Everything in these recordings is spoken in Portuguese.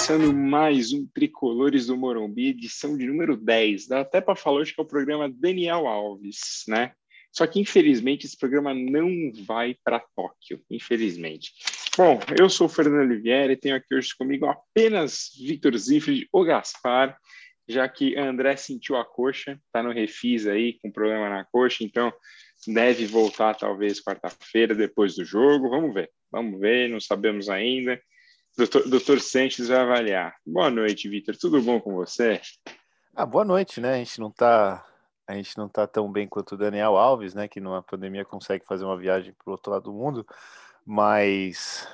começando mais um Tricolores do Morumbi, edição de número 10. Dá até para falar hoje que é o programa Daniel Alves, né? Só que, infelizmente, esse programa não vai para Tóquio, infelizmente. Bom, eu sou o Fernando Oliveira e tenho aqui hoje comigo apenas Victor Zifrid, o Gaspar, já que André sentiu a coxa, está no refis aí, com problema na coxa, então deve voltar talvez quarta-feira, depois do jogo. Vamos ver, vamos ver, não sabemos ainda. Doutor, doutor Sanches vai avaliar. Boa noite, Vitor. Tudo bom com você? Ah, boa noite, né? A gente não está a gente não tá tão bem quanto o Daniel Alves, né? Que numa pandemia consegue fazer uma viagem para o outro lado do mundo, mas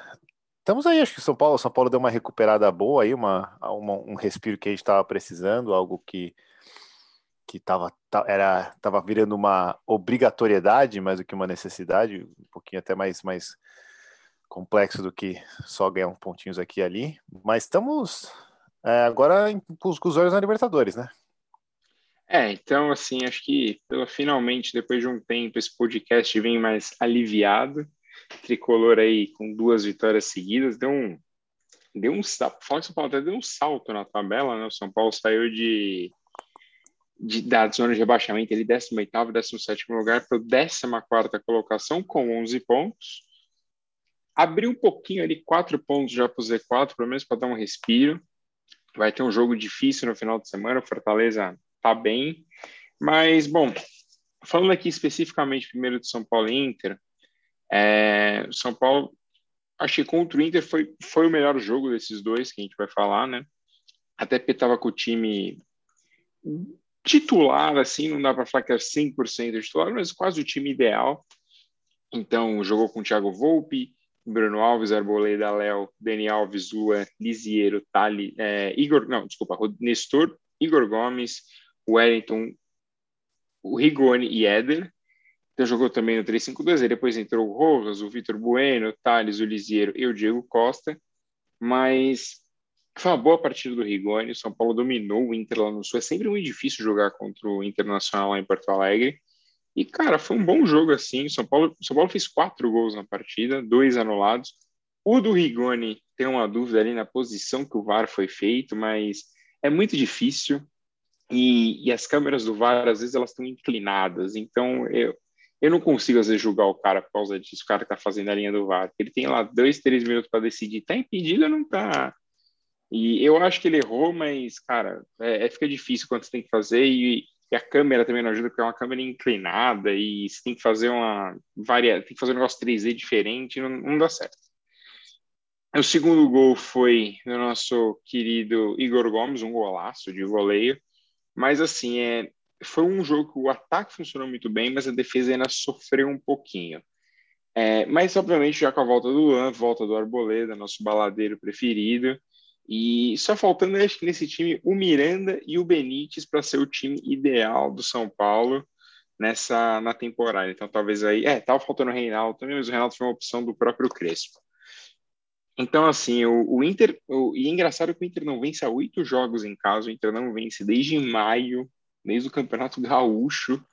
estamos aí. Acho que São Paulo, São Paulo deu uma recuperada boa aí, uma, uma um respiro que a gente estava precisando, algo que que estava era tava virando uma obrigatoriedade mais do que uma necessidade, um pouquinho até mais mais complexo do que só ganhar uns pontinhos aqui e ali. Mas estamos é, agora com os olhos na Libertadores, né? É, então, assim, acho que finalmente, depois de um tempo, esse podcast vem mais aliviado. Tricolor aí com duas vitórias seguidas, deu um. Deu um salto. Fala que São Paulo até deu um salto na tabela, né? O São Paulo saiu de, de da zona de rebaixamento, ele 18 17 lugar para 14 colocação com 11 pontos abriu um pouquinho ali, quatro pontos já para o Z4, pelo menos para dar um respiro. Vai ter um jogo difícil no final de semana, o Fortaleza tá bem. Mas, bom, falando aqui especificamente primeiro de São Paulo e Inter, é, São Paulo, achei que contra o Inter foi, foi o melhor jogo desses dois que a gente vai falar, né? Até porque estava com o time titular, assim, não dá para falar que era 100% titular, mas quase o time ideal. Então, jogou com o Thiago Volpe, Bruno Alves, Arboleda, Léo, Dani Alves, Luan, Lisiero, Tali, é, Igor, não, desculpa, Nestor, Igor Gomes, Wellington, o Rigoni e Éder. Então jogou também no 3-5-2, aí depois entrou o Rojas, o Vitor Bueno, o Thales, o Lisiero e o Diego Costa. Mas foi uma boa partida do Rigoni, o São Paulo dominou o Inter lá no Sul. É sempre muito difícil jogar contra o Internacional lá em Porto Alegre. E, cara, foi um bom jogo assim. São Paulo, São Paulo fez quatro gols na partida, dois anulados. O do Rigoni tem uma dúvida ali na posição que o VAR foi feito, mas é muito difícil. E, e as câmeras do VAR, às vezes, elas estão inclinadas. Então, eu, eu não consigo, às vezes, julgar o cara por causa disso, o cara que tá fazendo a linha do VAR. Ele tem lá dois, três minutos para decidir. Tá impedido ou não tá? E eu acho que ele errou, mas, cara, é, é, fica difícil quando você tem que fazer. E, e a câmera também não ajuda, porque é uma câmera inclinada e você tem que fazer uma varia, tem que fazer um negócio 3D diferente, não, não dá certo. O segundo gol foi do nosso querido Igor Gomes, um golaço de voleio. Mas assim, é, foi um jogo que o ataque funcionou muito bem, mas a defesa ainda sofreu um pouquinho. É, mas, obviamente, já com a volta do Luan, volta do Arboleda, nosso baladeiro preferido, e só faltando, acho que nesse time, o Miranda e o Benítez para ser o time ideal do São Paulo nessa na temporada. Então, talvez aí. É, tava faltando o Reinaldo também, mas o Reinaldo foi uma opção do próprio Crespo. Então, assim, o, o Inter. O, e é engraçado que o Inter não vence há oito jogos em casa, o Inter não vence desde maio, desde o Campeonato Gaúcho.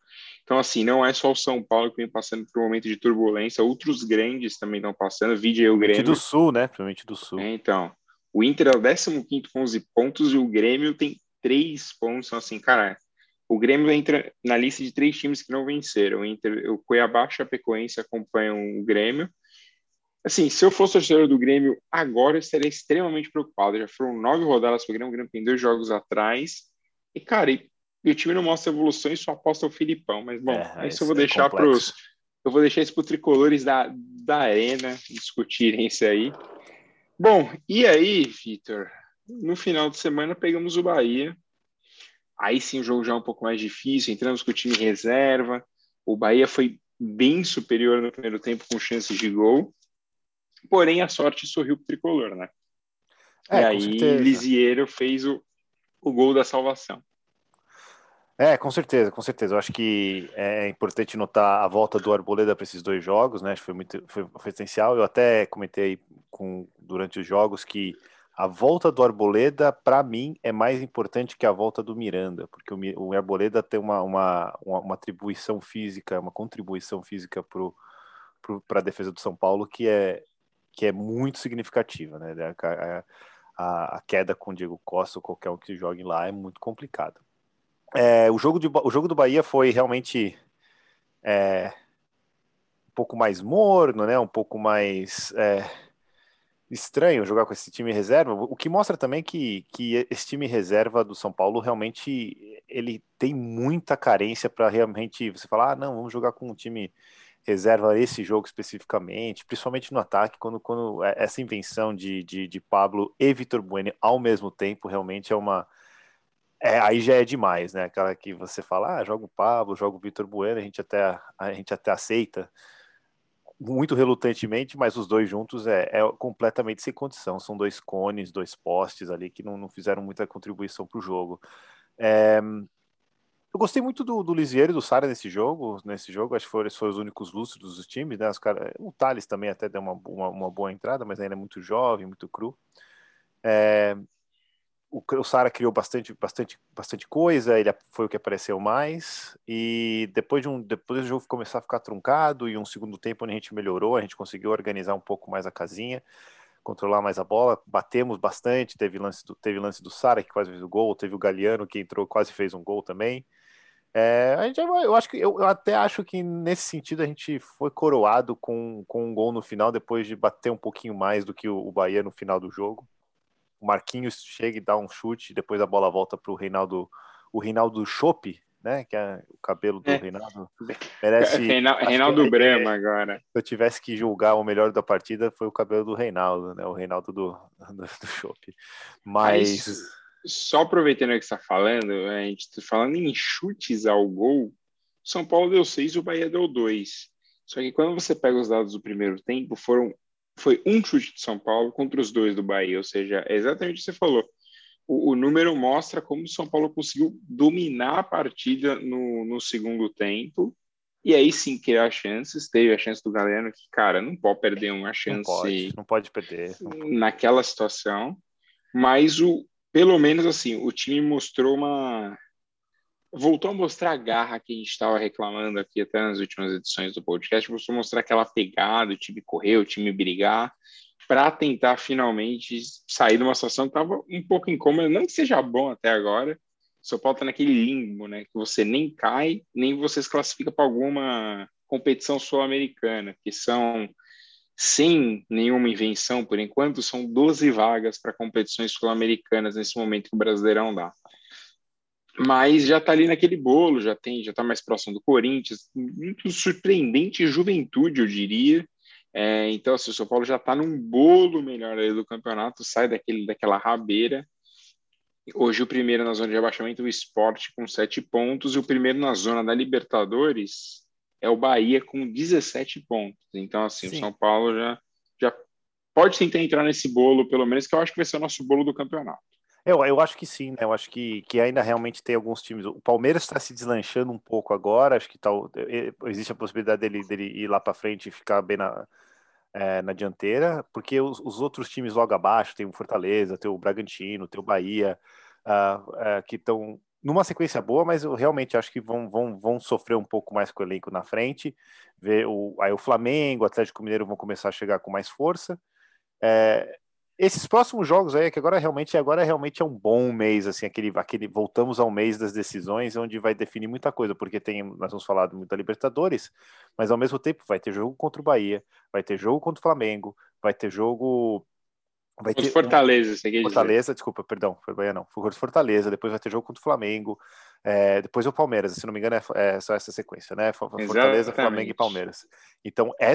Então, assim, não é só o São Paulo que vem passando por um momento de turbulência, outros grandes também estão passando. Vídeo aí o Grêmio. do Sul, né? Provavelmente do Sul. É, então. O Inter é o 15 com 11 pontos e o Grêmio tem 3 pontos. Então, assim, cara, o Grêmio entra na lista de três times que não venceram. O, Inter, o Cuiabá, Chapecoense acompanham o Grêmio. Assim, se eu fosse torcedor do Grêmio agora, eu estaria extremamente preocupado. Já foram nove rodadas para o Grêmio, o Grêmio tem dois jogos atrás. E, cara, e, e o time não mostra evolução e só aposta o Filipão. Mas, bom, é, isso eu vou é deixar para os. Eu vou deixar isso para os tricolores da, da Arena discutirem isso aí. Bom, e aí, Vitor? No final de semana pegamos o Bahia. Aí sim o jogo já é um pouco mais difícil, entramos com o time reserva. O Bahia foi bem superior no primeiro tempo com chances de gol. Porém, a sorte sorriu para o tricolor, né? É, e aí, Lisiero fez o, o gol da salvação. É, com certeza, com certeza. Eu acho que é importante notar a volta do Arboleda para esses dois jogos, né? Acho que foi muito foi, foi essencial. Eu até comentei com, durante os jogos que a volta do Arboleda, para mim, é mais importante que a volta do Miranda, porque o, o Arboleda tem uma, uma, uma, uma atribuição física, uma contribuição física para a defesa do São Paulo que é, que é muito significativa, né? A, a, a, a, queda com o Diego Costa ou qualquer um que jogue lá é muito complicado. É, o, jogo de, o jogo do Bahia foi realmente é, um pouco mais morno, né? Um pouco mais é, estranho jogar com esse time reserva. O que mostra também que, que esse time reserva do São Paulo realmente ele tem muita carência para realmente você falar, ah, não, vamos jogar com um time reserva esse jogo especificamente, principalmente no ataque, quando, quando é, essa invenção de, de, de Pablo e Vitor Bueno ao mesmo tempo realmente é uma. É, aí já é demais, né? Aquela que você fala, ah, joga o Pablo, joga o Vitor Bueno, a gente até, a gente até aceita muito relutantemente, mas os dois juntos é, é, completamente sem condição. São dois cones, dois postes ali que não, não fizeram muita contribuição para o jogo. É, eu gostei muito do, do Lisieiro e do Sara nesse jogo. Nesse jogo, acho que foram, foram os únicos lúcidos dos times. Né? Os cara, o Thales também até deu uma, uma, uma, boa entrada, mas ainda é muito jovem, muito cru. É, o, o Sara criou bastante, bastante, bastante coisa. Ele foi o que apareceu mais. E depois de um, depois do jogo começar a ficar truncado e um segundo tempo onde a gente melhorou, a gente conseguiu organizar um pouco mais a casinha controlar mais a bola, batemos bastante, teve lance do, teve lance do Sara que quase fez o gol, teve o Galeano que entrou, quase fez um gol também. É, a gente, eu acho que eu, eu, até acho que nesse sentido a gente foi coroado com, com um gol no final depois de bater um pouquinho mais do que o, o Bahia no final do jogo. O Marquinhos chega e dá um chute, depois a bola volta para o Reinaldo, o Reinaldo Chope, né? Que é o cabelo do é. Reinaldo. Merece, Reinaldo, Reinaldo Brama agora. Se eu tivesse que julgar o melhor da partida, foi o cabelo do Reinaldo, né? O Reinaldo do, do, do Chope. Mas. Mas só aproveitando o que você está falando, a gente está falando em chutes ao gol. São Paulo deu seis e o Bahia deu dois. Só que quando você pega os dados do primeiro tempo, foram foi um chute de São Paulo contra os dois do Bahia, ou seja, é exatamente o que você falou. O, o número mostra como o São Paulo conseguiu dominar a partida no, no segundo tempo e aí sim criar chances. Teve a chance do Galeno, que, cara, não pode perder uma chance. Não pode, não pode perder. Naquela situação. Mas o, pelo menos assim, o time mostrou uma. Voltou a mostrar a garra que a gente estava reclamando aqui até nas últimas edições do podcast, voltou a mostrar aquela pegada, o time correr, o time brigar, para tentar finalmente sair de uma situação que estava um pouco incômoda, não que seja bom até agora. São Paulo está naquele limbo, né? Que você nem cai, nem você se classifica para alguma competição sul-americana, que são sem nenhuma invenção por enquanto, são 12 vagas para competições sul-americanas nesse momento que o Brasileirão dá. Mas já está ali naquele bolo, já tem, já está mais próximo do Corinthians, muito surpreendente juventude, eu diria. É, então, assim, o São Paulo já está num bolo melhor aí do campeonato, sai daquele, daquela rabeira. Hoje o primeiro na zona de abaixamento, o Esporte com sete pontos, e o primeiro na zona da Libertadores, é o Bahia com 17 pontos. Então, assim, Sim. o São Paulo já, já pode tentar entrar nesse bolo, pelo menos, que eu acho que vai ser o nosso bolo do campeonato. Eu, eu acho que sim, né? Eu acho que, que ainda realmente tem alguns times. O Palmeiras está se deslanchando um pouco agora. Acho que tá, existe a possibilidade dele, dele ir lá para frente e ficar bem na, é, na dianteira, porque os, os, outros times logo abaixo, tem o Fortaleza, tem o Bragantino, tem o Bahia, uh, uh, que estão numa sequência boa, mas eu realmente acho que vão, vão, vão sofrer um pouco mais com o elenco na frente. Ver o, aí o Flamengo, o Atlético Mineiro vão começar a chegar com mais força. É, esses próximos jogos aí, que agora realmente agora realmente é um bom mês, assim, aquele, aquele voltamos ao mês das decisões, onde vai definir muita coisa, porque tem, nós vamos falar muito da Libertadores, mas ao mesmo tempo vai ter jogo contra o Bahia, vai ter jogo contra o Flamengo, vai ter jogo Vai ter Fortaleza, você Fortaleza, dizer. desculpa, perdão, foi Bahia não. Foi Fortaleza, depois vai ter jogo contra o Flamengo, é, depois o Palmeiras, se não me engano, é, é só essa sequência, né? Fortaleza, Exatamente. Flamengo e Palmeiras. Então, é,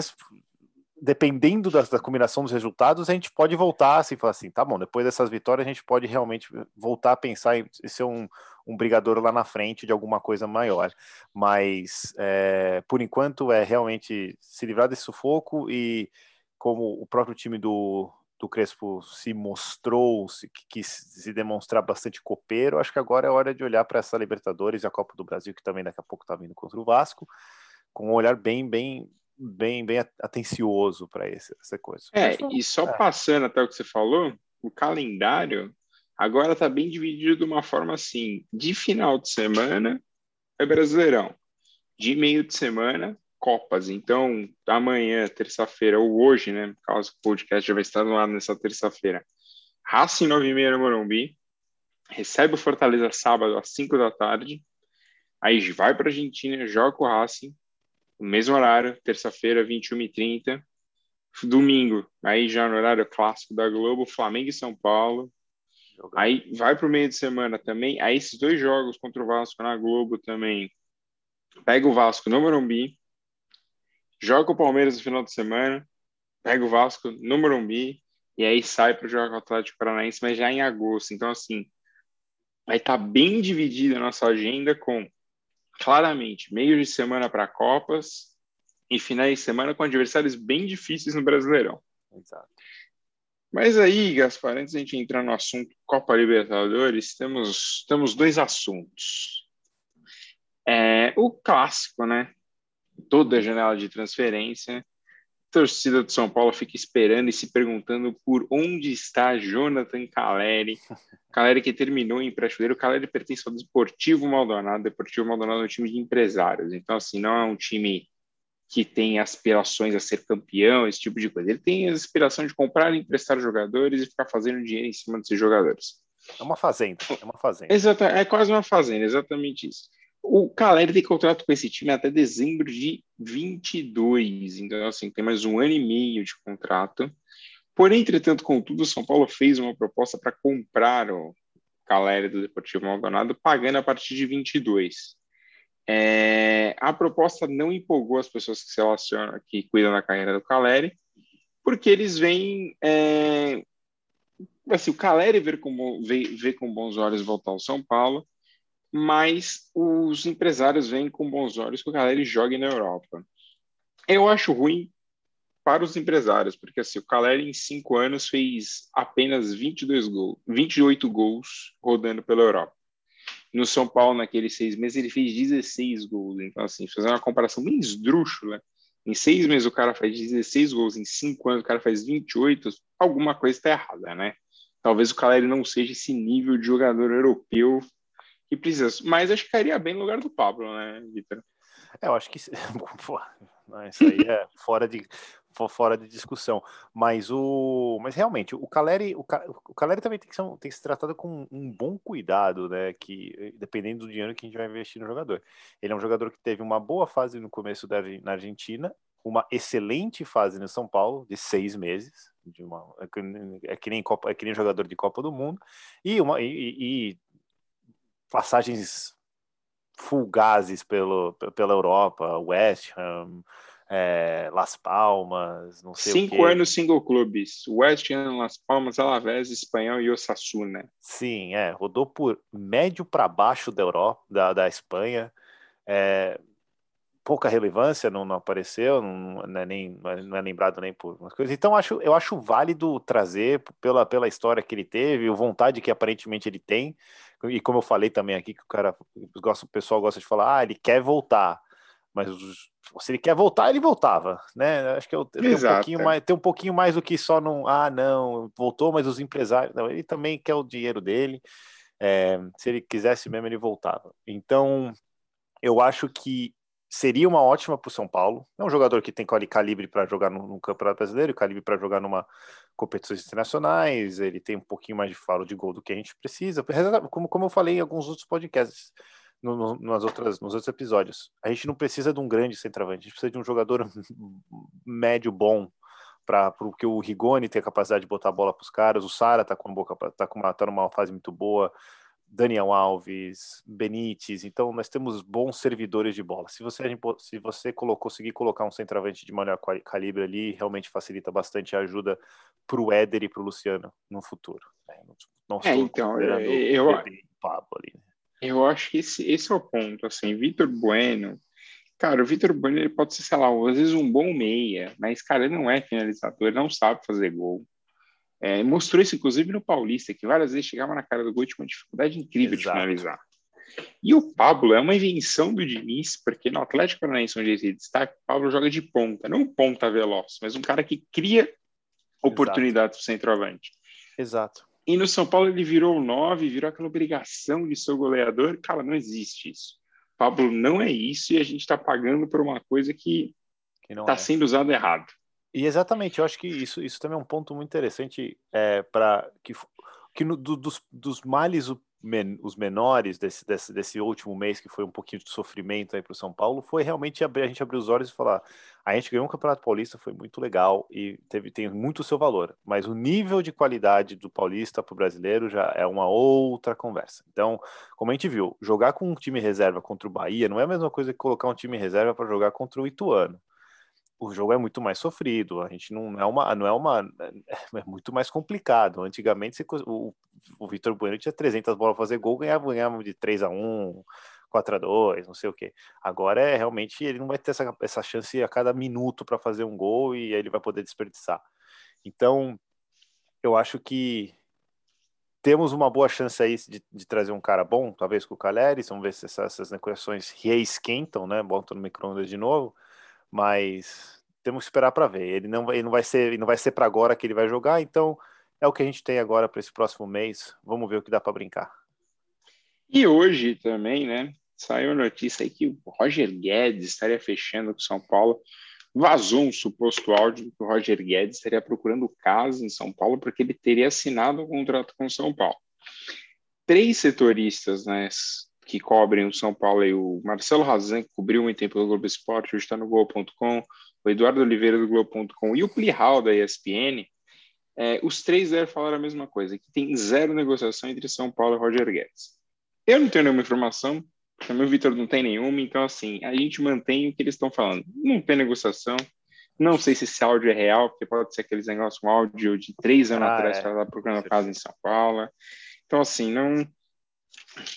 dependendo da, da, combinação dos resultados, a gente pode voltar assim, falar assim, tá bom, depois dessas vitórias a gente pode realmente voltar a pensar em ser um, um brigador lá na frente de alguma coisa maior. Mas, é, por enquanto, é realmente se livrar desse sufoco e como o próprio time do, do Crespo se mostrou, se se demonstrar bastante copeiro, acho que agora é hora de olhar para essa Libertadores e a Copa do Brasil, que também daqui a pouco está vindo contra o Vasco, com um olhar bem, bem, bem, bem atencioso para essa coisa. É, e só é. passando até o que você falou, o calendário agora está bem dividido de uma forma assim: de final de semana é Brasileirão, de meio de semana Copas. Então, amanhã, terça-feira, ou hoje, né? Caso o podcast já vai estar no ar nessa terça-feira. Racing 9 e meia no Morumbi, recebe o Fortaleza sábado às 5 da tarde, aí vai para a Argentina, joga com o Racing, no mesmo horário, terça-feira, 21h30, domingo, aí já no horário clássico da Globo, Flamengo e São Paulo, aí vai para o meio de semana também, aí esses dois jogos contra o Vasco na Globo também, pega o Vasco no Morumbi, joga o Palmeiras no final de semana, pega o Vasco no Morumbi, e aí sai para jogar com o Atlético Paranaense, mas já em agosto. Então, assim, vai estar tá bem dividida a nossa agenda com, claramente, meio de semana para Copas e finais de semana com adversários bem difíceis no Brasileirão. Exato. Mas aí, Gaspar, antes de a gente entrar no assunto Copa Libertadores, temos, temos dois assuntos. É, o clássico, né? Toda a janela de transferência torcida de São Paulo fica esperando e se perguntando por onde está Jonathan Caleri. Caleri que terminou em empréstimo O Caleri pertence ao Deportivo Maldonado. Deportivo Maldonado é um time de empresários. Então, assim, não é um time que tem aspirações a ser campeão, esse tipo de coisa. Ele tem a aspiração de comprar e emprestar jogadores e ficar fazendo dinheiro em cima desses jogadores. É uma fazenda, é uma fazenda. Exato, é quase uma fazenda, exatamente isso. O Caleri tem contrato com esse time até dezembro de 22, então assim, tem mais um ano e meio de contrato. Porém, entretanto, contudo, o São Paulo fez uma proposta para comprar o Caleri do Deportivo Maldonado, pagando a partir de 22. É, a proposta não empolgou as pessoas que se relacionam, que cuidam da carreira do Caleri, porque eles veem é, assim, o Caleri vê com, vê, vê com bons olhos voltar ao São Paulo, mas os empresários veem com bons olhos que o Caleri jogue na Europa. Eu acho ruim para os empresários, porque assim, o Caleri em cinco anos fez apenas 22 gols, 28 gols rodando pela Europa. No São Paulo, naqueles seis meses, ele fez 16 gols. Então, assim, fazer uma comparação bem esdrúxula, em seis meses o cara faz 16 gols, em cinco anos o cara faz 28, alguma coisa está errada, né? Talvez o Caleri não seja esse nível de jogador europeu que precisa. Mas acho que cairia bem no lugar do Pablo, né, Vitor? É, eu acho que Pô, isso aí é fora de fora de discussão. Mas o, mas realmente o Caleri, o, o Caleri também tem que, ser, tem que ser tratado com um bom cuidado, né? Que dependendo do dinheiro que a gente vai investir no jogador. Ele é um jogador que teve uma boa fase no começo da na Argentina, uma excelente fase no São Paulo de seis meses, de uma, é é que nem Copa, é que nem jogador de Copa do Mundo e uma e, e passagens fugazes pelo, pela Europa, West Ham, é, Las Palmas, não sei Cinco anos single clubes, West Ham, Las Palmas, Alavés, Espanhol e Osasuna. Sim, é, rodou por médio para baixo da Europa, da, da Espanha, é, pouca relevância, não, não apareceu, não, não, é nem, não é lembrado nem por umas coisas. Então, acho, eu acho válido trazer pela, pela história que ele teve, a vontade que aparentemente ele tem, e como eu falei também aqui, que o cara, gosta, o pessoal gosta de falar, ah, ele quer voltar, mas se ele quer voltar, ele voltava, né? Acho que eu, eu um pouquinho é. mais, tem um pouquinho mais do que só não, ah, não, voltou, mas os empresários, não, ele também quer o dinheiro dele, é, se ele quisesse mesmo, ele voltava. Então, eu acho que seria uma ótima para o São Paulo. É um jogador que tem calibre para jogar no, no, Campeonato Brasileiro, calibre para jogar numa competições internacionais. Ele tem um pouquinho mais de faro de gol do que a gente precisa. Como, como eu falei em alguns outros podcasts, no, no, nas outras, nos outros episódios, a gente não precisa de um grande centroavante, a gente precisa de um jogador médio bom para porque o Rigoni tem a capacidade de botar a bola para os caras, o Sara tá com boca tá com uma, tá numa fase muito boa, Daniel Alves, Benítez, então nós temos bons servidores de bola. Se você, se você conseguir colocar um centroavante de maior calibre ali, realmente facilita bastante a ajuda para o Éder e para o Luciano no futuro. Né? Não, é, então, eu, eu, ali, né? eu acho que esse, esse é o ponto. Assim, Vitor Bueno, cara, o Vitor Bueno ele pode ser, sei lá, às vezes um bom meia, mas, cara, ele não é finalizador, ele não sabe fazer gol. É, mostrou isso, inclusive, no Paulista, que várias vezes chegava na cara do gol tinha uma dificuldade incrível Exato. de finalizar. E o Pablo é uma invenção do Diniz, porque no Atlético Paranaense, onde ele destaca, o Pablo joga de ponta, não ponta veloz, mas um cara que cria oportunidades para o centroavante. Exato. E no São Paulo ele virou o 9, virou aquela obrigação de ser o goleador. Cara, não existe isso. Pablo não é isso e a gente está pagando por uma coisa que está é. sendo usada errado. E exatamente, eu acho que isso, isso também é um ponto muito interessante é, para que, que no, do, dos, dos males men, os menores desse, desse, desse último mês, que foi um pouquinho de sofrimento aí para o São Paulo, foi realmente abrir, a gente abrir os olhos e falar: a gente ganhou um Campeonato Paulista, foi muito legal e teve, tem muito o seu valor, mas o nível de qualidade do Paulista para o brasileiro já é uma outra conversa. Então, como a gente viu, jogar com um time reserva contra o Bahia não é a mesma coisa que colocar um time reserva para jogar contra o Ituano o jogo é muito mais sofrido, a gente não é uma, não é uma, é muito mais complicado. Antigamente você, o, o Vitor Bueno tinha 300 bolas para fazer gol, ganhava, ganhava de 3 a 1, 4 a 2, não sei o que. Agora é realmente ele não vai ter essa, essa chance a cada minuto para fazer um gol e ele vai poder desperdiçar. Então, eu acho que temos uma boa chance aí de, de trazer um cara bom, talvez com o Caleri, vamos ver se essas, essas negociações reesquentam, né? Botam no micro-ondas de novo mas temos que esperar para ver. Ele não, ele não vai ser, não vai ser para agora que ele vai jogar, então é o que a gente tem agora para esse próximo mês. Vamos ver o que dá para brincar. E hoje também, né? Saiu a notícia aí que o Roger Guedes estaria fechando com São Paulo. Vazou um suposto áudio que o Roger Guedes estaria procurando casa em São Paulo porque ele teria assinado um contrato com São Paulo. Três setoristas, né, que cobrem o São Paulo e o Marcelo Razan, que cobriu muito tempo pelo Globo Esporte, hoje está no Gol.com, o Eduardo Oliveira do Globo.com e o Plihal da ESPN, é, os três devem falar a mesma coisa, que tem zero negociação entre São Paulo e Roger Guedes. Eu não tenho nenhuma informação, também o Vitor não tem nenhuma, então assim, a gente mantém o que eles estão falando. Não tem negociação, não sei se esse áudio é real, porque pode ser aqueles negócios, um áudio de três anos ah, atrás, é. para procurando casa em São Paulo. Então, assim, não,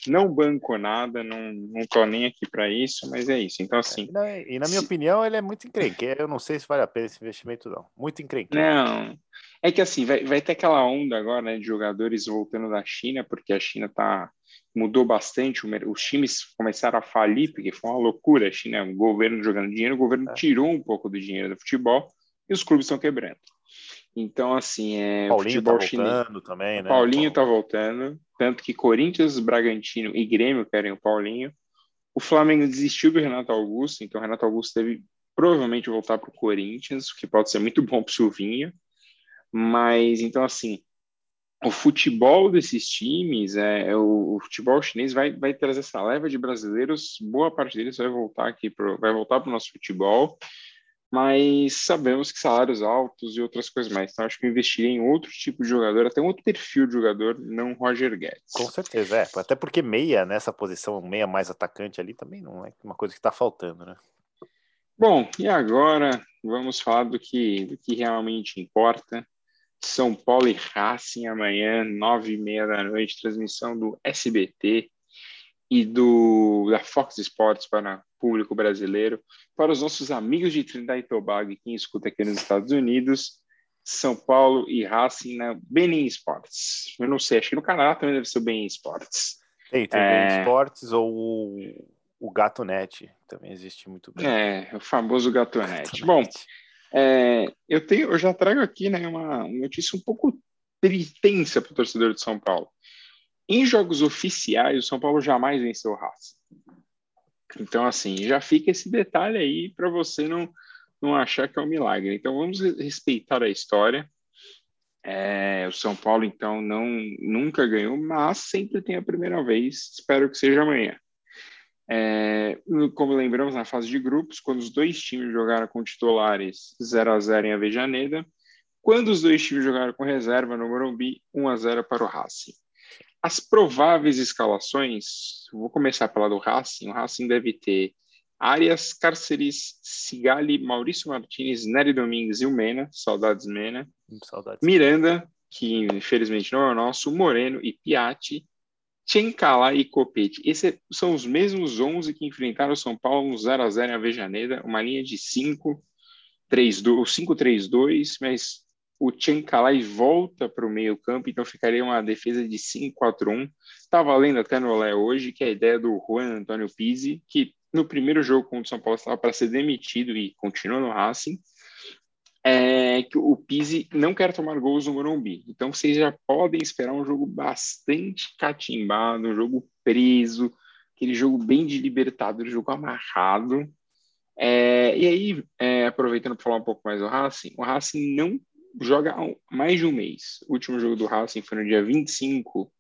não banco nada, não, não tô nem aqui para isso, mas é isso. Então, assim. E na, e na minha se... opinião, ele é muito encrenqueiro. Eu não sei se vale a pena esse investimento, não. Muito encrenqueiro. Não. É que assim, vai, vai ter aquela onda agora né, de jogadores voltando da China, porque a China tá, mudou bastante. Os times começaram a falir, porque foi uma loucura. A China, o governo jogando dinheiro, o governo é. tirou um pouco do dinheiro do futebol e os clubes estão quebrando. Então, assim, é. Paulinho tá voltando chinês. também, né? Paulinho tá voltando. Tanto que Corinthians, Bragantino e Grêmio querem o Paulinho. O Flamengo desistiu do Renato Augusto, então o Renato Augusto deve provavelmente voltar para o Corinthians, o que pode ser muito bom para o Silvinho. Mas, então, assim, o futebol desses times, é, é o, o, futebol chinês vai, vai trazer essa leva de brasileiros, boa parte deles vai voltar aqui, pro, vai voltar para o nosso futebol mas sabemos que salários altos e outras coisas mais. Então, acho que eu investiria em outro tipo de jogador, até um outro perfil de jogador, não Roger Guedes. Com certeza, é. Até porque meia, nessa posição, meia mais atacante ali, também não é uma coisa que está faltando, né? Bom, e agora vamos falar do que, do que realmente importa. São Paulo e Racing amanhã, nove e meia da noite, transmissão do SBT e do da Fox Sports para público brasileiro, para os nossos amigos de Trinidad e Tobago quem escuta aqui nos Estados Unidos, São Paulo e Racing na Benin Sports. Eu não sei, acho que no Canadá também deve ser o Benin Sports. Tem, tem é... Benin Sports ou o, o Gato Net, também existe muito bem. É, o famoso Gato. Net. Bom, é, eu, tenho, eu já trago aqui né, uma, uma notícia um pouco tensa para o torcedor de São Paulo. Em jogos oficiais, o São Paulo jamais venceu o Racing. Então, assim, já fica esse detalhe aí para você não, não achar que é um milagre. Então, vamos respeitar a história. É, o São Paulo, então, não nunca ganhou, mas sempre tem a primeira vez. Espero que seja amanhã. É, como lembramos, na fase de grupos, quando os dois times jogaram com titulares 0 a 0 em Avejaneda, quando os dois times jogaram com reserva no Morumbi, 1 a 0 para o Racing. As prováveis escalações, vou começar pela do Racing. O Racing deve ter Arias, Cárceres, Sigali, Maurício Martinez, Nery Domingues e o Mena, saudades Mena. Saudades. Miranda, que infelizmente não é o nosso, Moreno e Piatti, Tchencalá e Copete. Esses são os mesmos 11 que enfrentaram o São Paulo no 0 a 0 em Avejaneda, uma linha de 5 5-3-2, mas o Tchancalay volta para o meio campo, então ficaria uma defesa de 5-4-1. Está valendo até no Olé hoje, que é a ideia do Juan Antônio Pizzi, que no primeiro jogo contra o São Paulo estava para ser demitido e continua no Racing, é que o Pizzi não quer tomar gols no Morumbi. Então vocês já podem esperar um jogo bastante catimbado, um jogo preso, aquele jogo bem de libertador, um jogo amarrado. É, e aí, é, aproveitando para falar um pouco mais do Racing, o Racing não joga há mais de um mês. O último jogo do Racing foi no dia 25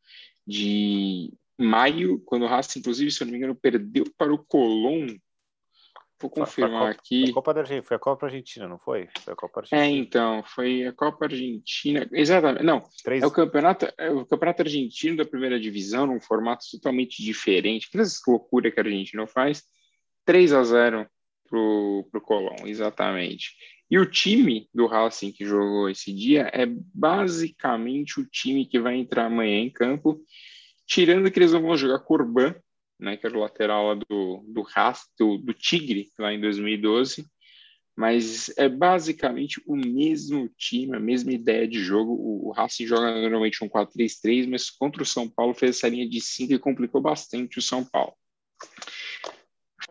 de maio, quando o Racing, inclusive, se eu não me engano, perdeu para o Colón. Vou confirmar foi, aqui. Foi a, Copa da, foi a Copa Argentina, não foi? Foi a Copa é, Argentina. É, então, foi a Copa Argentina. Exatamente. Não, Três... é o campeonato, é o campeonato argentino da primeira divisão, num formato totalmente diferente. Que loucura que a Argentina faz. 3 a 0 pro, pro Colón, exatamente. E o time do Racing que jogou esse dia é basicamente o time que vai entrar amanhã em campo, tirando que eles não vão jogar Corban, né, que era o lateral lá do, do, do, do Tigre, lá em 2012, mas é basicamente o mesmo time, a mesma ideia de jogo. O, o Racing joga normalmente um 4-3-3, mas contra o São Paulo fez essa linha de 5 e complicou bastante o São Paulo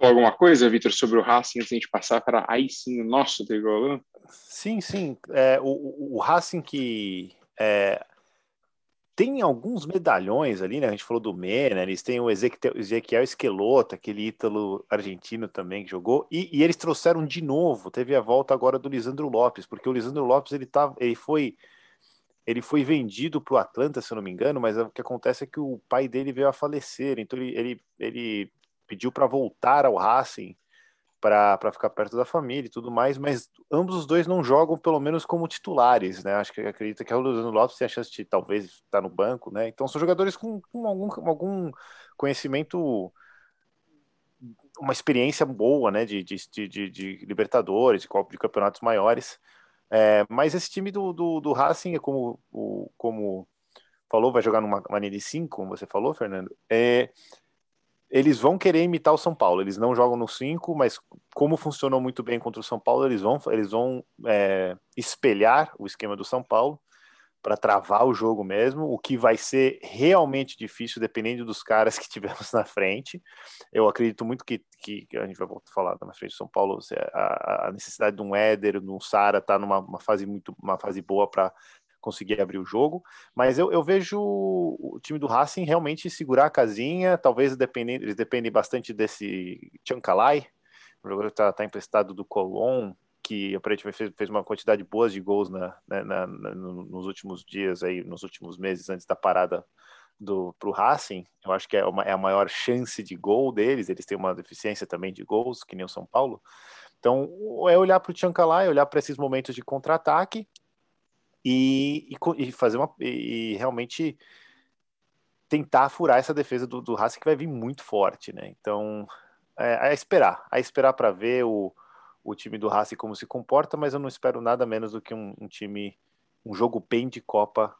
falar alguma coisa, Vitor, sobre o Racing antes de a gente passar para aí sim o nosso tricolor? Sim, sim. É, o, o Racing que é, tem alguns medalhões ali, né? A gente falou do Mena, eles têm o Ezequiel, Esqueloto, aquele ítalo argentino também que jogou, e, e, eles trouxeram de novo, teve a volta agora do Lisandro Lopes, porque o Lisandro Lopes ele, tá, ele foi ele foi vendido para o Atlanta, se eu não me engano, mas o que acontece é que o pai dele veio a falecer, então ele, ele, ele pediu para voltar ao Racing para ficar perto da família e tudo mais, mas ambos os dois não jogam pelo menos como titulares, né? Acho que acredita que o Luciano Lopes tem a chance de talvez estar no banco, né? Então são jogadores com, com algum, algum conhecimento, uma experiência boa, né? De, de, de, de Libertadores, de, de campeonatos maiores. É, mas esse time do, do, do Racing, é como, o, como falou, vai jogar numa maneira de 5, como você falou, Fernando. É, eles vão querer imitar o São Paulo. Eles não jogam no 5, mas como funcionou muito bem contra o São Paulo, eles vão, eles vão é, espelhar o esquema do São Paulo para travar o jogo mesmo, o que vai ser realmente difícil dependendo dos caras que tivermos na frente. Eu acredito muito que, que a gente vai voltar a falar na frente do São Paulo, a, a necessidade de um Éder, de um Sara, tá numa fase muito, uma fase boa para conseguir abrir o jogo. Mas eu, eu vejo o time do Racing realmente segurar a casinha, talvez dependem, eles dependem bastante desse Chancalay, o jogador está tá emprestado do Colón, que aparentemente fez, fez uma quantidade boa de gols na, né, na, na, nos últimos dias, aí, nos últimos meses antes da parada do o Racing, eu acho que é, uma, é a maior chance de gol deles. Eles têm uma deficiência também de gols, que nem o São Paulo. Então, é olhar para o Tchancalá, olhar para esses momentos de contra-ataque e, e, e fazer uma e realmente tentar furar essa defesa do, do Racing que vai vir muito forte, né? Então é, a esperar, a esperar para ver o, o time do Racing como se comporta, mas eu não espero nada menos do que um, um time, um jogo bem de Copa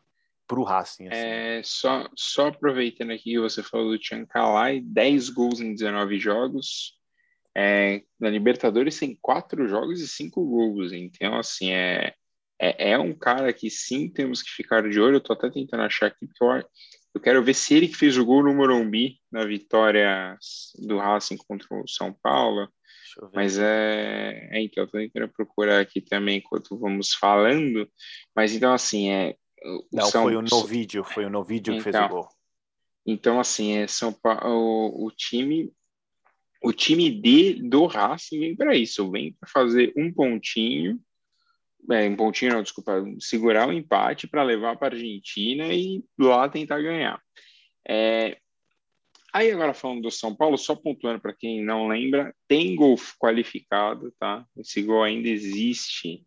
para o Racing. Assim. É, só, só aproveitando aqui, você falou do Tchancalay, 10 gols em 19 jogos. É, na Libertadores tem quatro jogos e cinco gols, então assim é é, é um cara que sim temos que ficar de olho. Eu tô até tentando achar aqui, porque eu, eu quero ver se ele que fez o gol no Morumbi na vitória do Racing contra o São Paulo. Mas é, é então, eu tô tentando procurar aqui também enquanto vamos falando. Mas então, assim, é. Não, São... foi o no vídeo, foi o no vídeo então, que fez o então, gol. Então, assim, é São Paulo, o, o time o time de, do Racing vem para isso, vem para fazer um pontinho é, um pontinho, não, desculpa, segurar o empate para levar para a Argentina e lá tentar ganhar. É, aí agora falando do São Paulo, só pontuando para quem não lembra, tem gol qualificado, tá? Esse gol ainda existe.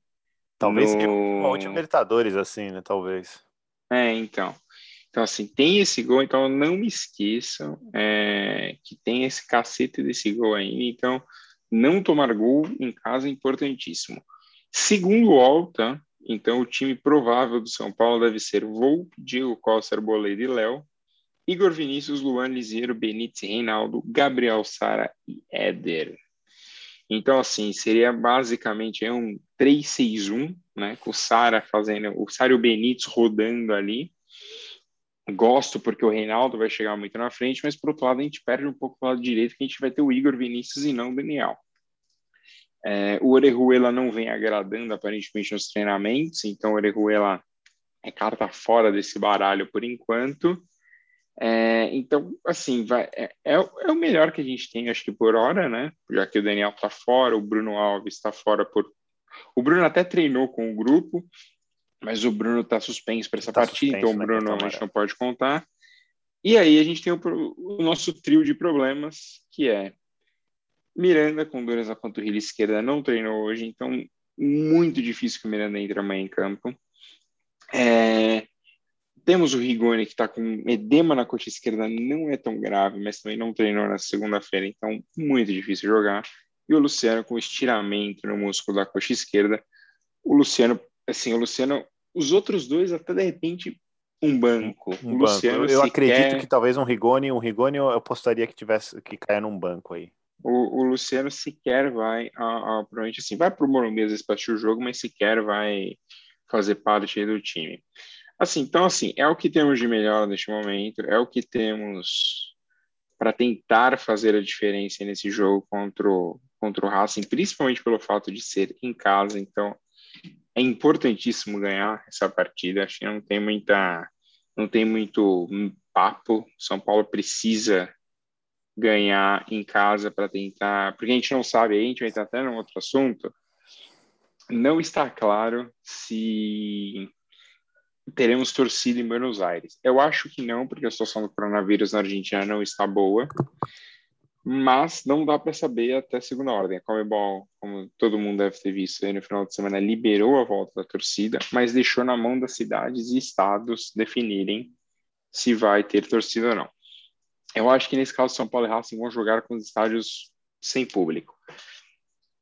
Talvez no... uma última Libertadores, assim, né? Talvez. É, então. Então, assim, tem esse gol, então não me esqueçam é, que tem esse cacete desse gol ainda. Então, não tomar gol em casa é importantíssimo. Segundo Alta, então o time provável do São Paulo deve ser Volpe, Diego Costa, Arboleda e Léo, Igor Vinícius, Luan Liseiro, Benítez, Reinaldo, Gabriel Sara e Éder. Então, assim, seria basicamente um 3-6-1, né? Com o Sara fazendo, o Sara e o Benítez rodando ali. Gosto porque o Reinaldo vai chegar muito na frente, mas por outro lado a gente perde um pouco do lado direito, que a gente vai ter o Igor Vinícius e não o Daniel. É, o Orejuela não vem agradando aparentemente nos treinamentos, então o Orejuela é carta fora desse baralho por enquanto. É, então, assim, vai, é, é, é, o melhor que a gente tem, acho que por hora, né? Já que o Daniel está fora, o Bruno Alves está fora por. O Bruno até treinou com o grupo, mas o Bruno está suspenso para essa tá partida, então o né, Bruno a gente não pode contar. E aí a gente tem o, o nosso trio de problemas, que é Miranda com dores na panturrilha esquerda não treinou hoje, então muito difícil que o Miranda entre amanhã em campo. É, temos o Rigoni que está com edema na coxa esquerda, não é tão grave, mas também não treinou na segunda-feira, então muito difícil jogar. E o Luciano com estiramento no músculo da coxa esquerda. O Luciano, assim, o Luciano, os outros dois até de repente um banco. Um o Luciano banco. Eu, eu acredito quer... que talvez um Rigoni, um Rigoni eu apostaria que tivesse que cair num banco aí. O, o Luciano sequer vai, a, a, provavelmente assim, vai para o Morumbi às vezes para assistir o jogo, mas sequer vai fazer parte do time. Assim, então assim, é o que temos de melhor neste momento, é o que temos para tentar fazer a diferença nesse jogo contra o, contra o Racing, principalmente pelo fato de ser em casa, então é importantíssimo ganhar essa partida, acho que não tem muita não tem muito papo. São Paulo precisa ganhar em casa para tentar, porque a gente não sabe, a gente vai entrar até num outro assunto. Não está claro se teremos torcida em Buenos Aires. Eu acho que não, porque a situação do coronavírus na Argentina não está boa mas não dá para saber até segunda ordem. A Comebol, como todo mundo deve ter visto aí no final de semana, liberou a volta da torcida, mas deixou na mão das cidades e estados definirem se vai ter torcida ou não. Eu acho que nesse caso São Paulo e Racing vão jogar com os estádios sem público.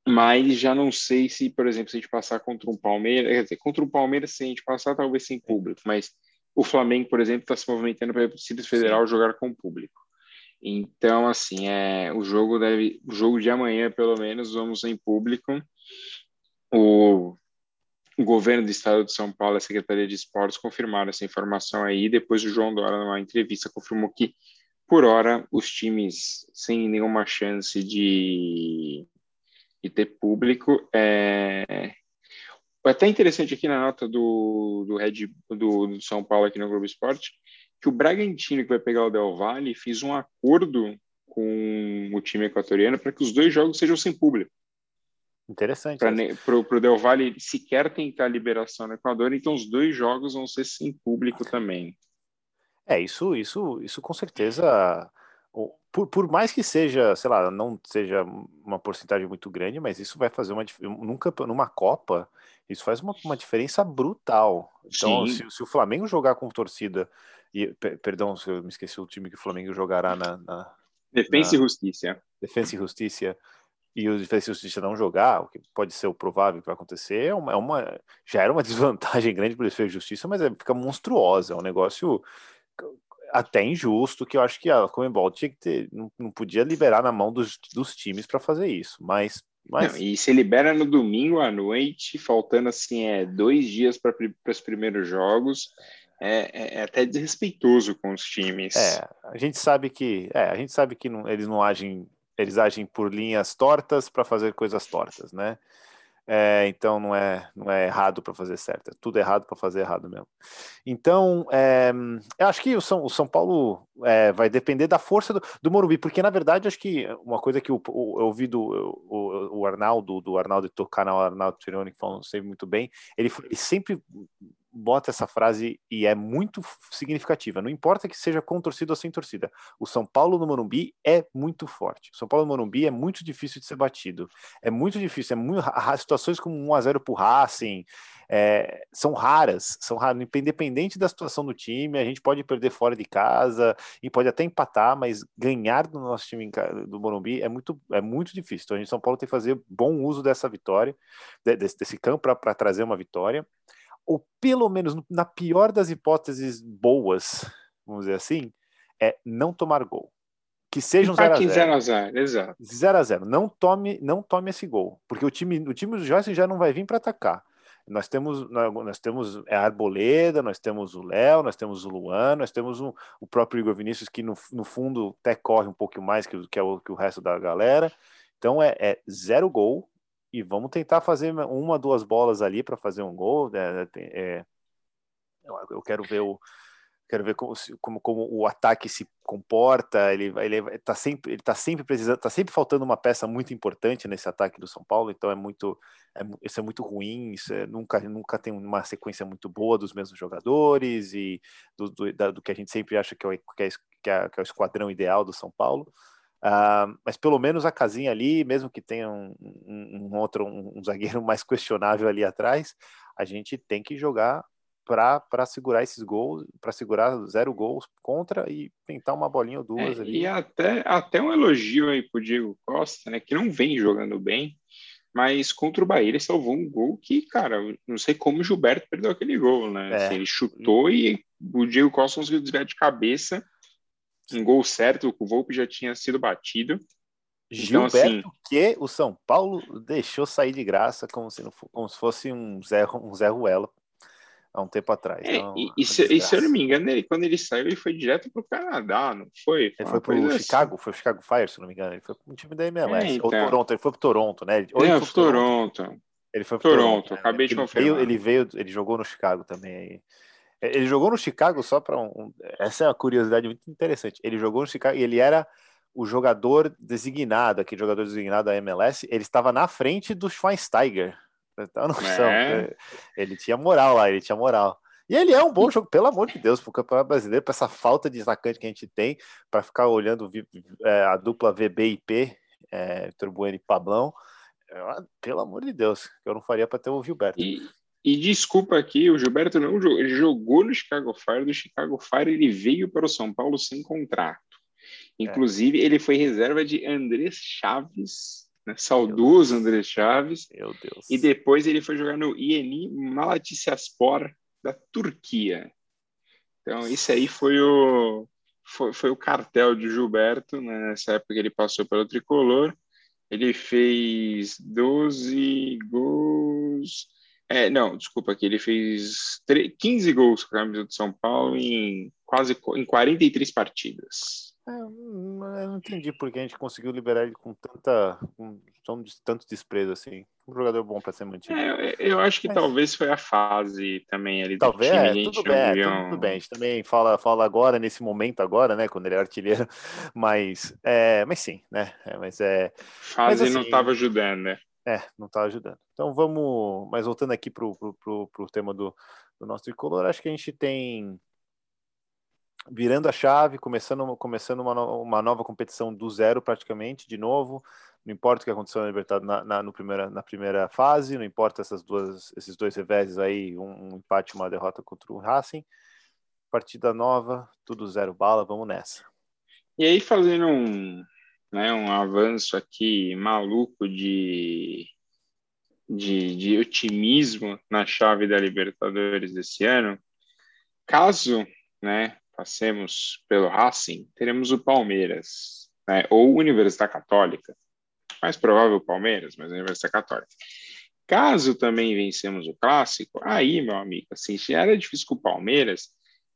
Mas já não sei se, por exemplo, se a gente passar contra um Palmeiras, quer dizer, contra o Palmeiras, se a gente passar, talvez sem público, mas o Flamengo, por exemplo, está se movimentando para o Distrito Federal Sim. jogar com público. Então, assim, é, o jogo deve, o jogo de amanhã, pelo menos, vamos em público. O, o governo do estado de São Paulo, a Secretaria de Esportes, confirmaram essa informação aí. Depois, o João Dória, numa entrevista, confirmou que, por hora, os times sem nenhuma chance de, de ter público. É, é até interessante aqui na nota do, do, Red, do, do São Paulo, aqui no Globo Esporte, que o Bragantino, que vai pegar o Del Valle, fez um acordo com o time equatoriano para que os dois jogos sejam sem público. Interessante. Para o Del Valle sequer tentar a liberação no Equador, então os dois jogos vão ser sem público também. É, isso, isso, isso com certeza. Por, por mais que seja, sei lá, não seja uma porcentagem muito grande, mas isso vai fazer uma nunca numa Copa, isso faz uma, uma diferença brutal. Então, se, se, o Flamengo jogar com torcida e, perdão, se eu me esqueci o time que o Flamengo jogará na. na Defensa na, e Justiça. Defensa e Justiça. E o Defensa e Justiça não jogar, o que pode ser o provável que vai acontecer, é uma, é uma já era uma desvantagem grande para o Defesa e Justiça, mas é, fica monstruosa. É um negócio até injusto, que eu acho que a Comembol tinha que ter, não, não podia liberar na mão dos, dos times para fazer isso, mas mas... Não, e se libera no domingo à noite, faltando assim é dois dias para os primeiros jogos é, é, é, até desrespeitoso com os times. É, a gente sabe que, é, a gente sabe que não, eles não agem, eles agem por linhas tortas para fazer coisas tortas, né? É, então não é, não é errado para fazer certo, é tudo errado para fazer errado mesmo. Então, é, eu acho que o São, o São Paulo é, vai depender da força do, do Morumbi, porque na verdade acho que uma coisa que o, o, eu ouvi do o, o Arnaldo, do Arnaldo do canal Arnaldo Tironi, que falou sempre muito bem, ele, ele sempre bota essa frase e é muito significativa. Não importa que seja com torcida ou sem torcida. O São Paulo no Morumbi é muito forte. O São Paulo no Morumbi é muito difícil de ser batido. É muito difícil. É muito, situações como 1 a 0 pro Racing é, são raras. São raras. Independente da situação do time, a gente pode perder fora de casa e pode até empatar, mas ganhar do nosso time do Morumbi é muito, é muito difícil. Então a gente São Paulo tem que fazer bom uso dessa vitória, desse, desse campo para trazer uma vitória ou pelo menos na pior das hipóteses boas, vamos dizer assim, é não tomar gol. Que seja um 0 a 0 a 0 exato. 0 a 0 Não tome, não tome esse gol, porque o time, o time do Joyce já não vai vir para atacar. Nós temos, nós temos a Arboleda, nós temos o Léo, nós temos o Luan, nós temos o, o próprio Igor Vinícius, que no, no fundo até corre um pouco mais que, que, é o, que o resto da galera. Então é, é zero gol, e vamos tentar fazer uma, duas bolas ali para fazer um gol. Né? É, eu quero ver o quero ver como, como, como o ataque se comporta. Ele ele está sempre ele tá sempre precisando, tá sempre faltando uma peça muito importante nesse ataque do São Paulo. Então é muito é, isso é muito ruim. Isso é, nunca nunca tem uma sequência muito boa dos mesmos jogadores e do, do, da, do que a gente sempre acha que é, que é, que é, que é o esquadrão ideal do São Paulo. Uh, mas pelo menos a casinha ali, mesmo que tenha um, um, um outro um, um, zagueiro mais questionável ali atrás, a gente tem que jogar para segurar esses gols, para segurar zero gols contra e tentar uma bolinha ou duas é, ali. E até, até um elogio aí pro Diego Costa, né, que não vem jogando bem, mas contra o Bahia ele salvou um gol que, cara, não sei como o Gilberto perdeu aquele gol, né? É. Assim, ele chutou e o Diego Costa conseguiu desviar de cabeça, um gol certo, o Volpe já tinha sido batido. Então, Gilberto, assim, que o São Paulo deixou sair de graça como se, não, como se fosse um Zé, um Zé Ruela há um tempo atrás. É, não, e, e, se, e, se, eu não me engano, ele, quando ele saiu, ele foi direto para o Canadá, não foi? Ele foi para o assim. Chicago, foi o Chicago Fire, se não me engano. Ele foi para um time da MLS. É, então. Ou Toronto, ele foi para Toronto, né? Ou ele, foi para Toronto. Toronto. Ele foi para Toronto, Toronto, acabei de confirmar. Veio, ele veio, ele jogou no Chicago também. É, ele jogou no Chicago só para um. Essa é uma curiosidade muito interessante. Ele jogou no Chicago e ele era o jogador designado, aquele jogador designado da MLS. Ele estava na frente do Schweinsteiger. Então, noção, é. Ele tinha moral lá, ele tinha moral. E ele é um bom jogo, pelo amor de Deus, para o Campeonato Brasileiro, para essa falta de atacante que a gente tem, para ficar olhando é, a dupla VB e P, é, Vitor Bueno e Pablão. É, pelo amor de Deus, eu não faria para ter o Gilberto. E, e desculpa aqui, o Gilberto não jogou, ele jogou no Chicago Fire, do Chicago Fire ele veio para o São Paulo sem contrato. É. Inclusive, é. ele foi reserva de Andrés Chaves, né? saudoso Andrés Chaves. Meu Deus. E depois ele foi jogar no INI Malatyaspor da Turquia. Então, isso aí foi o, foi, foi o cartel de Gilberto, né? nessa época que ele passou pelo tricolor. Ele fez 12 gols. É, não, desculpa aqui, ele fez 15 gols com a camisa do São Paulo em quase em 43 partidas. É, eu não entendi porque a gente conseguiu liberar ele com tanta com tanto desprezo assim. Um jogador bom para ser mantido. É, eu acho que Mas... talvez foi a fase também ali talvez, do time. É, tudo bem, é, tudo, tudo, bem. A gente também fala, fala agora, nesse momento agora, né? Quando ele é artilheiro. Mas, é, mas sim, né? É, mas é. Fase mas, assim, não estava ajudando, né? É, não estava ajudando. Então vamos. Mas voltando aqui pro, pro tema do, do nosso tricolor, acho que a gente tem virando a chave, começando, começando uma, uma nova competição do zero praticamente, de novo. Não importa o que aconteceu na Libertadores na, na, no primeira, na primeira fase, não importa essas duas, esses dois reveses aí, um, um empate uma derrota contra o Racing. Partida nova, tudo zero bala, vamos nessa. E aí, fazendo um, né, um avanço aqui maluco de, de, de otimismo na chave da Libertadores desse ano, caso né, passemos pelo Racing, teremos o Palmeiras, né? ou Universidade Católica. Mais provável o Palmeiras, mas Universidade Católica. Caso também vencemos o clássico, aí, meu amigo, assim, se era difícil com o Palmeiras,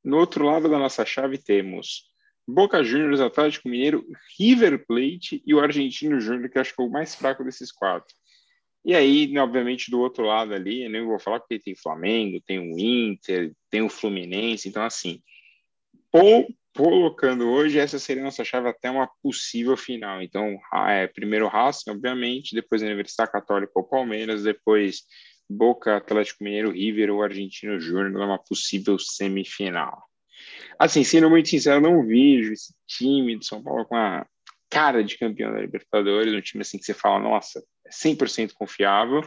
no outro lado da nossa chave temos Boca Juniors, Atlético Mineiro, River Plate e o Argentino Júnior, que acho que é o mais fraco desses quatro. E aí, obviamente, do outro lado ali, eu nem vou falar porque tem Flamengo, tem o Inter, tem o Fluminense, então assim, ou colocando hoje, essa seria a nossa chave até uma possível final. Então, é, primeiro Racing, obviamente, depois Universidade Católica ou Palmeiras, depois Boca, Atlético Mineiro, River ou Argentino Júnior numa possível semifinal. Assim, sendo muito sincero, não vejo esse time de São Paulo com a cara de campeão da Libertadores, um time assim que você fala, nossa, é 100% confiável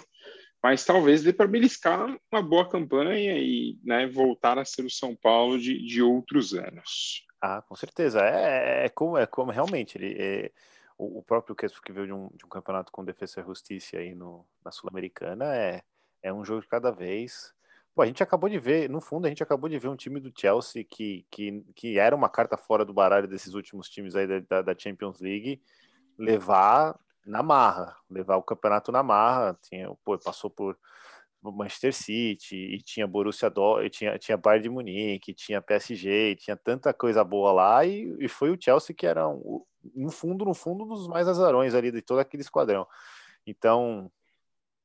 mas talvez dê para beliscar uma boa campanha e né, voltar a ser o São Paulo de, de outros anos. Ah, com certeza. É, é como, é como realmente ele, é, o, o, próprio que veio de um, de um campeonato com defesa e justiça aí no, na Sul-Americana é, é um jogo de cada vez. Pô, a gente acabou de ver, no fundo, a gente acabou de ver um time do Chelsea que, que, que era uma carta fora do baralho desses últimos times aí da, da Champions League levar na marra, levar o campeonato na marra. Tinha, pô, passou por Manchester City e tinha Borussia Dortmund, tinha tinha Bayern de Munique, tinha PSG, tinha tanta coisa boa lá e, e foi o Chelsea que era um, no fundo, no fundo dos mais azarões ali de todo aquele esquadrão. Então,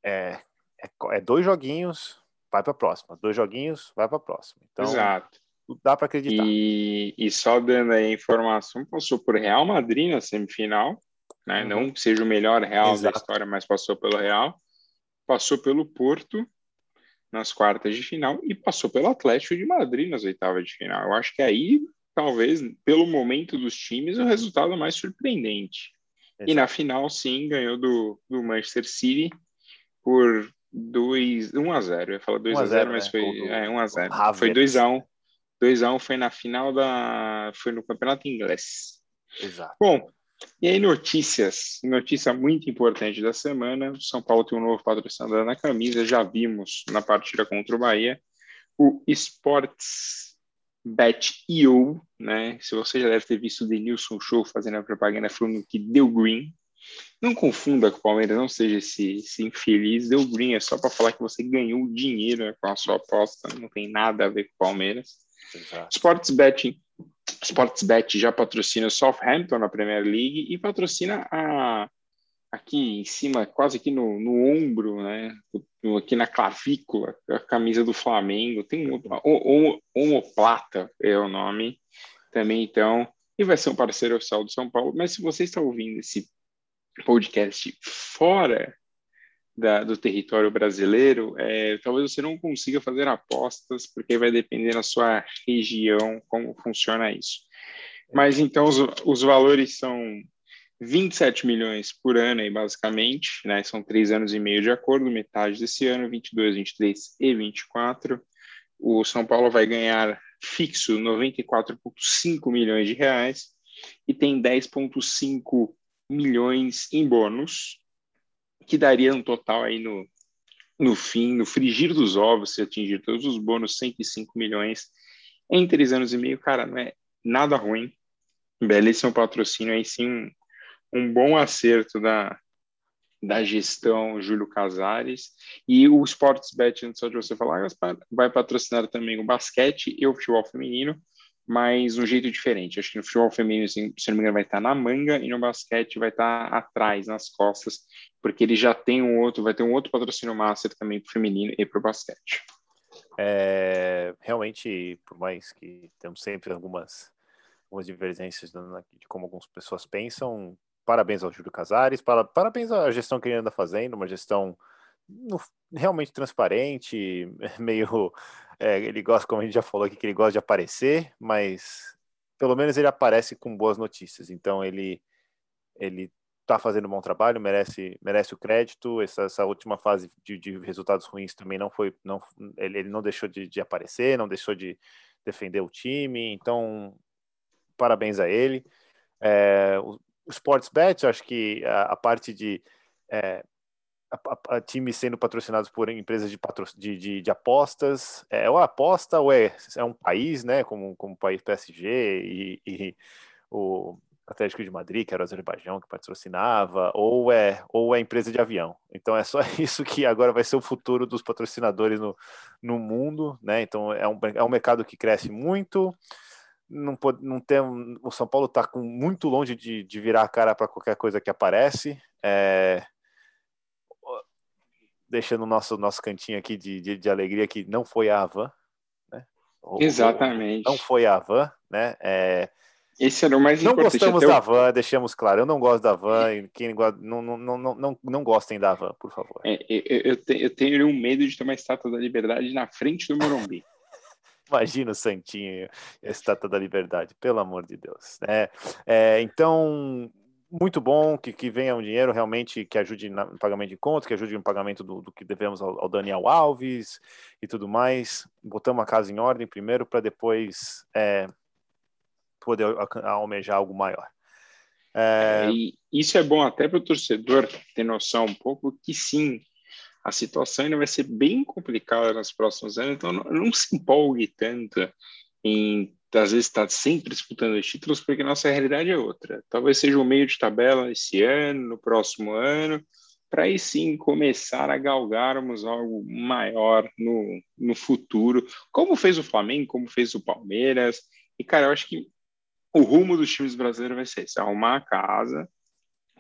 é, é, é dois joguinhos, vai para a próxima. Dois joguinhos, vai para a próxima. Então, Exato. dá para acreditar. E, e, só dando aí a informação, passou por Real Madrid na semifinal, né? Uhum. Não que seja o melhor Real Exato. da história, mas passou pelo Real. Passou pelo Porto nas quartas de final e passou pelo Atlético de Madrid nas oitavas de final. Eu acho que aí, talvez, pelo momento dos times, o resultado mais surpreendente. Exato. E na final, sim, ganhou do, do Manchester City por 2, 1 a 0. Eu ia falar 2 a 0, mas né? foi é, 1 a 0. Foi 2 a 1. 2 a 1 foi na final da foi no Campeonato Inglês. Exato. Bom, e aí notícias, notícia muito importante da semana, o São Paulo tem um novo patrocinador na camisa, já vimos na partida contra o Bahia, o Sports Bet.io, né? Se você já deve ter visto o Denilson Show fazendo a propaganda falando que deu green, não confunda com o Palmeiras, não seja esse, esse infeliz. Deu green é só para falar que você ganhou dinheiro né, com a sua aposta, não tem nada a ver com o Palmeiras. Exato. Sports Betting, Sportsbet já patrocina o Southampton na Premier League e patrocina a aqui em cima, quase aqui no, no ombro, né? Aqui na clavícula, a camisa do Flamengo. Tem um Homoplata é o nome também, então. E vai ser um parceiro oficial do São Paulo. Mas se você está ouvindo esse podcast fora da, do território brasileiro, é, talvez você não consiga fazer apostas, porque vai depender da sua região como funciona isso. Mas então os, os valores são 27 milhões por ano, aí, basicamente, né? São três anos e meio de acordo, metade desse ano, 22, 23 e 24. O São Paulo vai ganhar fixo 94,5 milhões de reais e tem 10,5 milhões em bônus, que daria um total aí no, no fim, no frigir dos ovos, se atingir todos os bônus, 105 milhões em três anos e meio. Cara, não é nada ruim. Belíssimo patrocínio, aí sim um, bom acerto da, da gestão Júlio Casares. E o Sportsbet, antes de você falar, vai patrocinar também o basquete e o futebol feminino mas um jeito diferente. Acho que no futebol feminino, assim, se não me engano, vai estar na manga e no basquete vai estar atrás, nas costas, porque ele já tem um outro, vai ter um outro patrocínio master também para o feminino e para o basquete. É, realmente, por mais que temos sempre algumas, algumas divergências de como algumas pessoas pensam, parabéns ao Júlio Casares, para, parabéns à gestão que ele anda fazendo, uma gestão realmente transparente, meio é, ele gosta, como a gente já falou aqui, que ele gosta de aparecer, mas pelo menos ele aparece com boas notícias. Então ele ele está fazendo um bom trabalho, merece merece o crédito. Essa, essa última fase de, de, resultados ruins também não foi, não ele, ele não deixou de, de, aparecer, não deixou de defender o time. Então parabéns a ele. É, o, o Sportsbet, acho que a, a parte de é, a, a, times sendo patrocinados por empresas de, patro, de, de, de, apostas. É ou aposta ou é, é um país, né? Como, como o país PSG e, e o Atlético de Madrid, que era o Azerbaijão que patrocinava, ou é, ou é empresa de avião. Então é só isso que agora vai ser o futuro dos patrocinadores no, no mundo, né? Então é um, é um mercado que cresce muito. Não, pode, não tem, o São Paulo está muito longe de, de virar a cara para qualquer coisa que aparece. É, deixando o nosso, nosso cantinho aqui de, de, de alegria que não foi a Avan, né? Exatamente. Não foi a Avan, né? É, esse era o mais não importante. Não gostamos da Van, deixamos claro. Eu não gosto da Van e quem gosta, não, não, não, não, não gostem da Van, por favor. É, eu, eu, eu, tenho um medo de ter uma estátua da liberdade na frente do Morumbi. Imagina o Santinho e a estátua da liberdade, pelo amor de Deus. É, é, então, muito bom que, que venha um dinheiro realmente que ajude no pagamento de contas, que ajude no pagamento do, do que devemos ao, ao, Daniel Alves e tudo mais. Botamos a casa em ordem primeiro para depois é, poder almejar algo maior. É... E isso é bom até para o torcedor ter noção um pouco que sim, a situação ainda vai ser bem complicada nos próximos anos, então não, não se empolgue tanto em às vezes está sempre disputando os títulos, porque nossa realidade é outra. Talvez seja o meio de tabela esse ano, no próximo ano, para aí sim começar a galgarmos algo maior no, no futuro, como fez o Flamengo, como fez o Palmeiras. E, cara, eu acho que o rumo dos times brasileiros vai ser esse, arrumar a casa,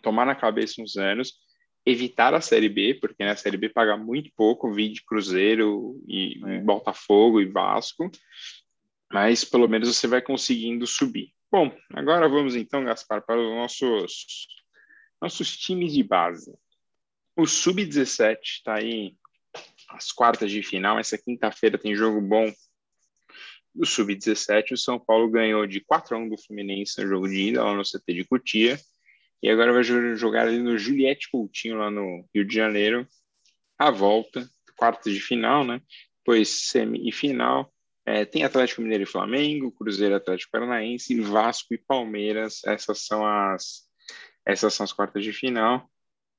tomar na cabeça uns anos, evitar a Série B, porque né, a Série B paga muito pouco, de Cruzeiro e é. Botafogo e Vasco, mas pelo menos você vai conseguindo subir. Bom, agora vamos então, Gaspar, para os nossos, nossos times de base. O Sub-17 está aí as quartas de final. Essa quinta-feira tem jogo bom do Sub-17. O São Paulo ganhou de 4 a 1 do Fluminense no jogo de ida, lá no CT de Cutia. E agora vai jogar ali no Juliette Coutinho, lá no Rio de Janeiro. A volta, quartas de final, né? Depois semi e final. É, tem Atlético Mineiro e Flamengo, Cruzeiro Atlético Paranaense, Vasco e Palmeiras. Essas são as essas são as quartas de final.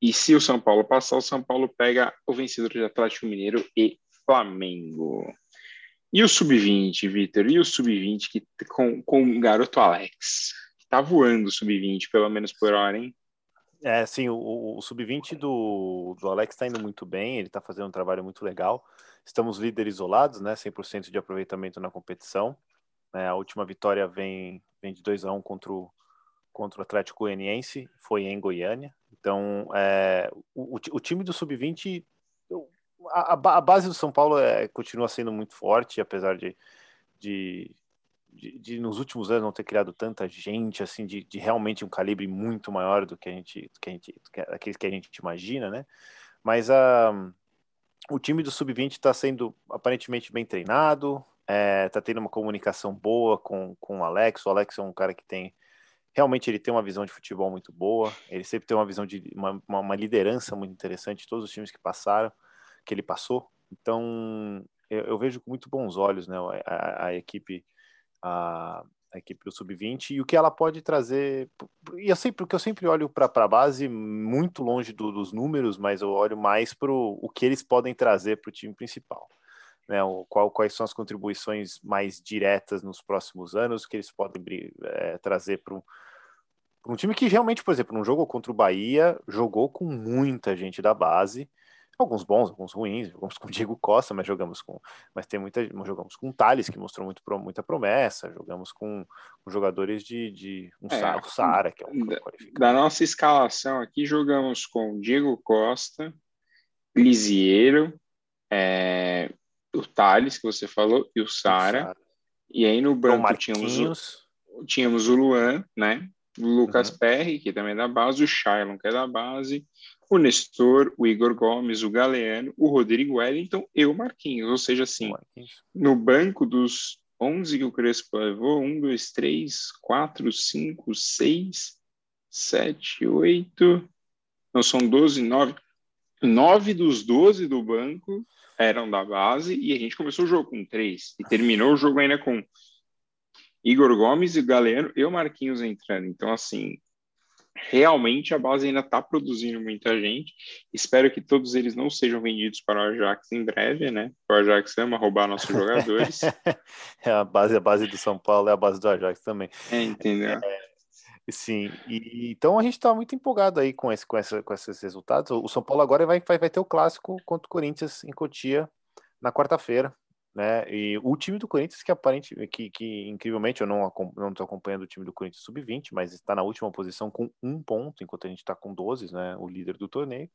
E se o São Paulo passar, o São Paulo pega o vencedor de Atlético Mineiro e Flamengo. E o Sub-20, Vitor? E o Sub-20 que com, com o garoto Alex? Que tá voando o Sub-20, pelo menos por hora, hein? É, sim, o, o Sub-20 do, do Alex está indo muito bem, ele está fazendo um trabalho muito legal. Estamos líderes isolados, né? 100% de aproveitamento na competição. É, a última vitória vem, vem de 2 a 1 um contra o, contra o Atlético Goianiense, foi em Goiânia. Então, é, o, o, time do Sub-20, a, a, base do São Paulo é, continua sendo muito forte, apesar de, de, de, de, nos últimos anos não ter criado tanta gente, assim, de, de, realmente um calibre muito maior do que a gente, do que a gente, que a gente imagina, né? Mas a o time do Sub-20 está sendo aparentemente bem treinado, está é, tendo uma comunicação boa com, com o Alex. O Alex é um cara que tem realmente ele tem uma visão de futebol muito boa. Ele sempre tem uma visão de uma, uma, uma liderança muito interessante. Todos os times que passaram, que ele passou. Então eu, eu vejo com muito bons olhos, né, a, a, a equipe a, a equipe do sub-20 e o que ela pode trazer. E eu sempre, porque eu sempre olho para a base muito longe do, dos números, mas eu olho mais para o que eles podem trazer para o time principal. Né, o, qual, quais são as contribuições mais diretas nos próximos anos que eles podem é, trazer para um, time que realmente, por exemplo, num jogo contra o Bahia, jogou com muita gente da base, alguns bons, alguns ruins, jogamos com o Diego Costa, mas jogamos com, mas tem muita, jogamos com o Thales, que mostrou muito, muita promessa, jogamos com, com jogadores de, de um é, Sara, que é um da, da, nossa escalação aqui, jogamos com Diego Costa, Lisiero, é, o Thales, que você falou, e o Sara, e aí no banco tínhamos, tínhamos o Luan, né, o Lucas uhum. Perry, que também é da base, o Shailon, que é da base, o Nestor, o Igor Gomes, o Galeano, o Rodrigo Wellington e o Marquinhos. Ou seja, assim, no banco dos 11 que o Crespo levou, 1, 2, 3, 4, 5, 6, 7, 8, não são 12, 9. 9 dos 12 do banco eram da base e a gente começou o jogo com 3 e terminou o jogo ainda com Igor Gomes e o Galeano e o Marquinhos entrando. Então, assim, realmente a base ainda está produzindo muita gente. Espero que todos eles não sejam vendidos para o Ajax em breve, né? O Ajax ama roubar nossos jogadores. é a base, a base do São Paulo é a base do Ajax também. É, entendeu? É, sim, e, então a gente está muito empolgado aí com, esse, com, essa, com esses resultados. O São Paulo agora vai, vai, vai ter o clássico contra o Corinthians em Cotia na quarta-feira né? E o time do Corinthians que aparente que, que incrivelmente eu não não estou acompanhando o time do Corinthians sub-20, mas está na última posição com um ponto, enquanto a gente está com 12, né? O líder do torneio.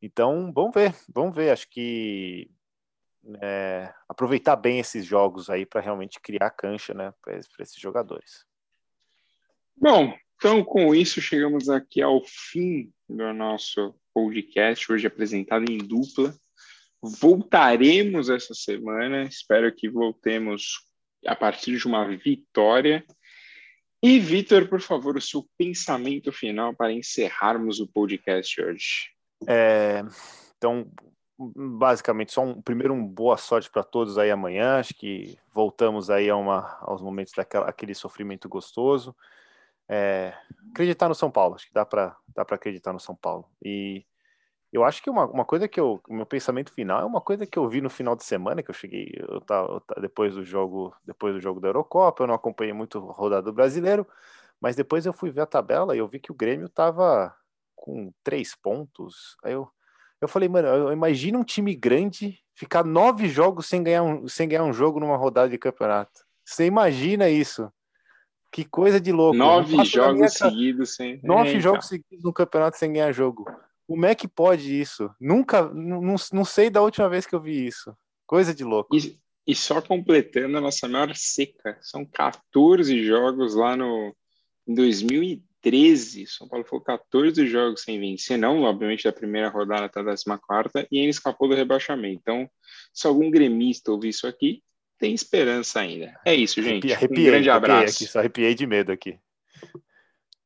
Então, vamos ver, vamos ver. Acho que é, aproveitar bem esses jogos aí para realmente criar cancha, né? Para esses jogadores. Bom, então com isso chegamos aqui ao fim do nosso podcast hoje apresentado em dupla Voltaremos essa semana, espero que voltemos a partir de uma vitória. E, Vitor, por favor, o seu pensamento final para encerrarmos o podcast hoje. É, então, basicamente, só um, primeiro um boa sorte para todos aí amanhã. Acho que voltamos aí a uma, aos momentos daquele sofrimento gostoso. É, acreditar no São Paulo, acho que dá para dá acreditar no São Paulo. E eu acho que uma, uma coisa que eu. O meu pensamento final é uma coisa que eu vi no final de semana, que eu cheguei. Eu tava, eu depois do jogo depois do jogo da Eurocopa, eu não acompanhei muito o rodado brasileiro, mas depois eu fui ver a tabela e eu vi que o Grêmio tava com três pontos. Aí eu, eu falei, mano, eu imagino um time grande ficar nove jogos sem ganhar um, sem ganhar um jogo numa rodada de campeonato. Você imagina isso? Que coisa de louco. Nove jogos seguidos sem. Nove é, jogos então. seguidos no campeonato sem ganhar jogo. Como é que pode isso? Nunca, não, não sei da última vez que eu vi isso. Coisa de louco. E, E só completando a nossa maior seca, são 14 jogos lá no em 2013. São Paulo ficou 14 jogos sem vencer, não, obviamente, da primeira rodada até a 14, e ainda escapou do rebaixamento. Então, se algum gremista ouvir isso aqui, tem esperança ainda. É isso, gente. Arrepiei, um grande abraço. Aqui, só arrepiei de medo aqui.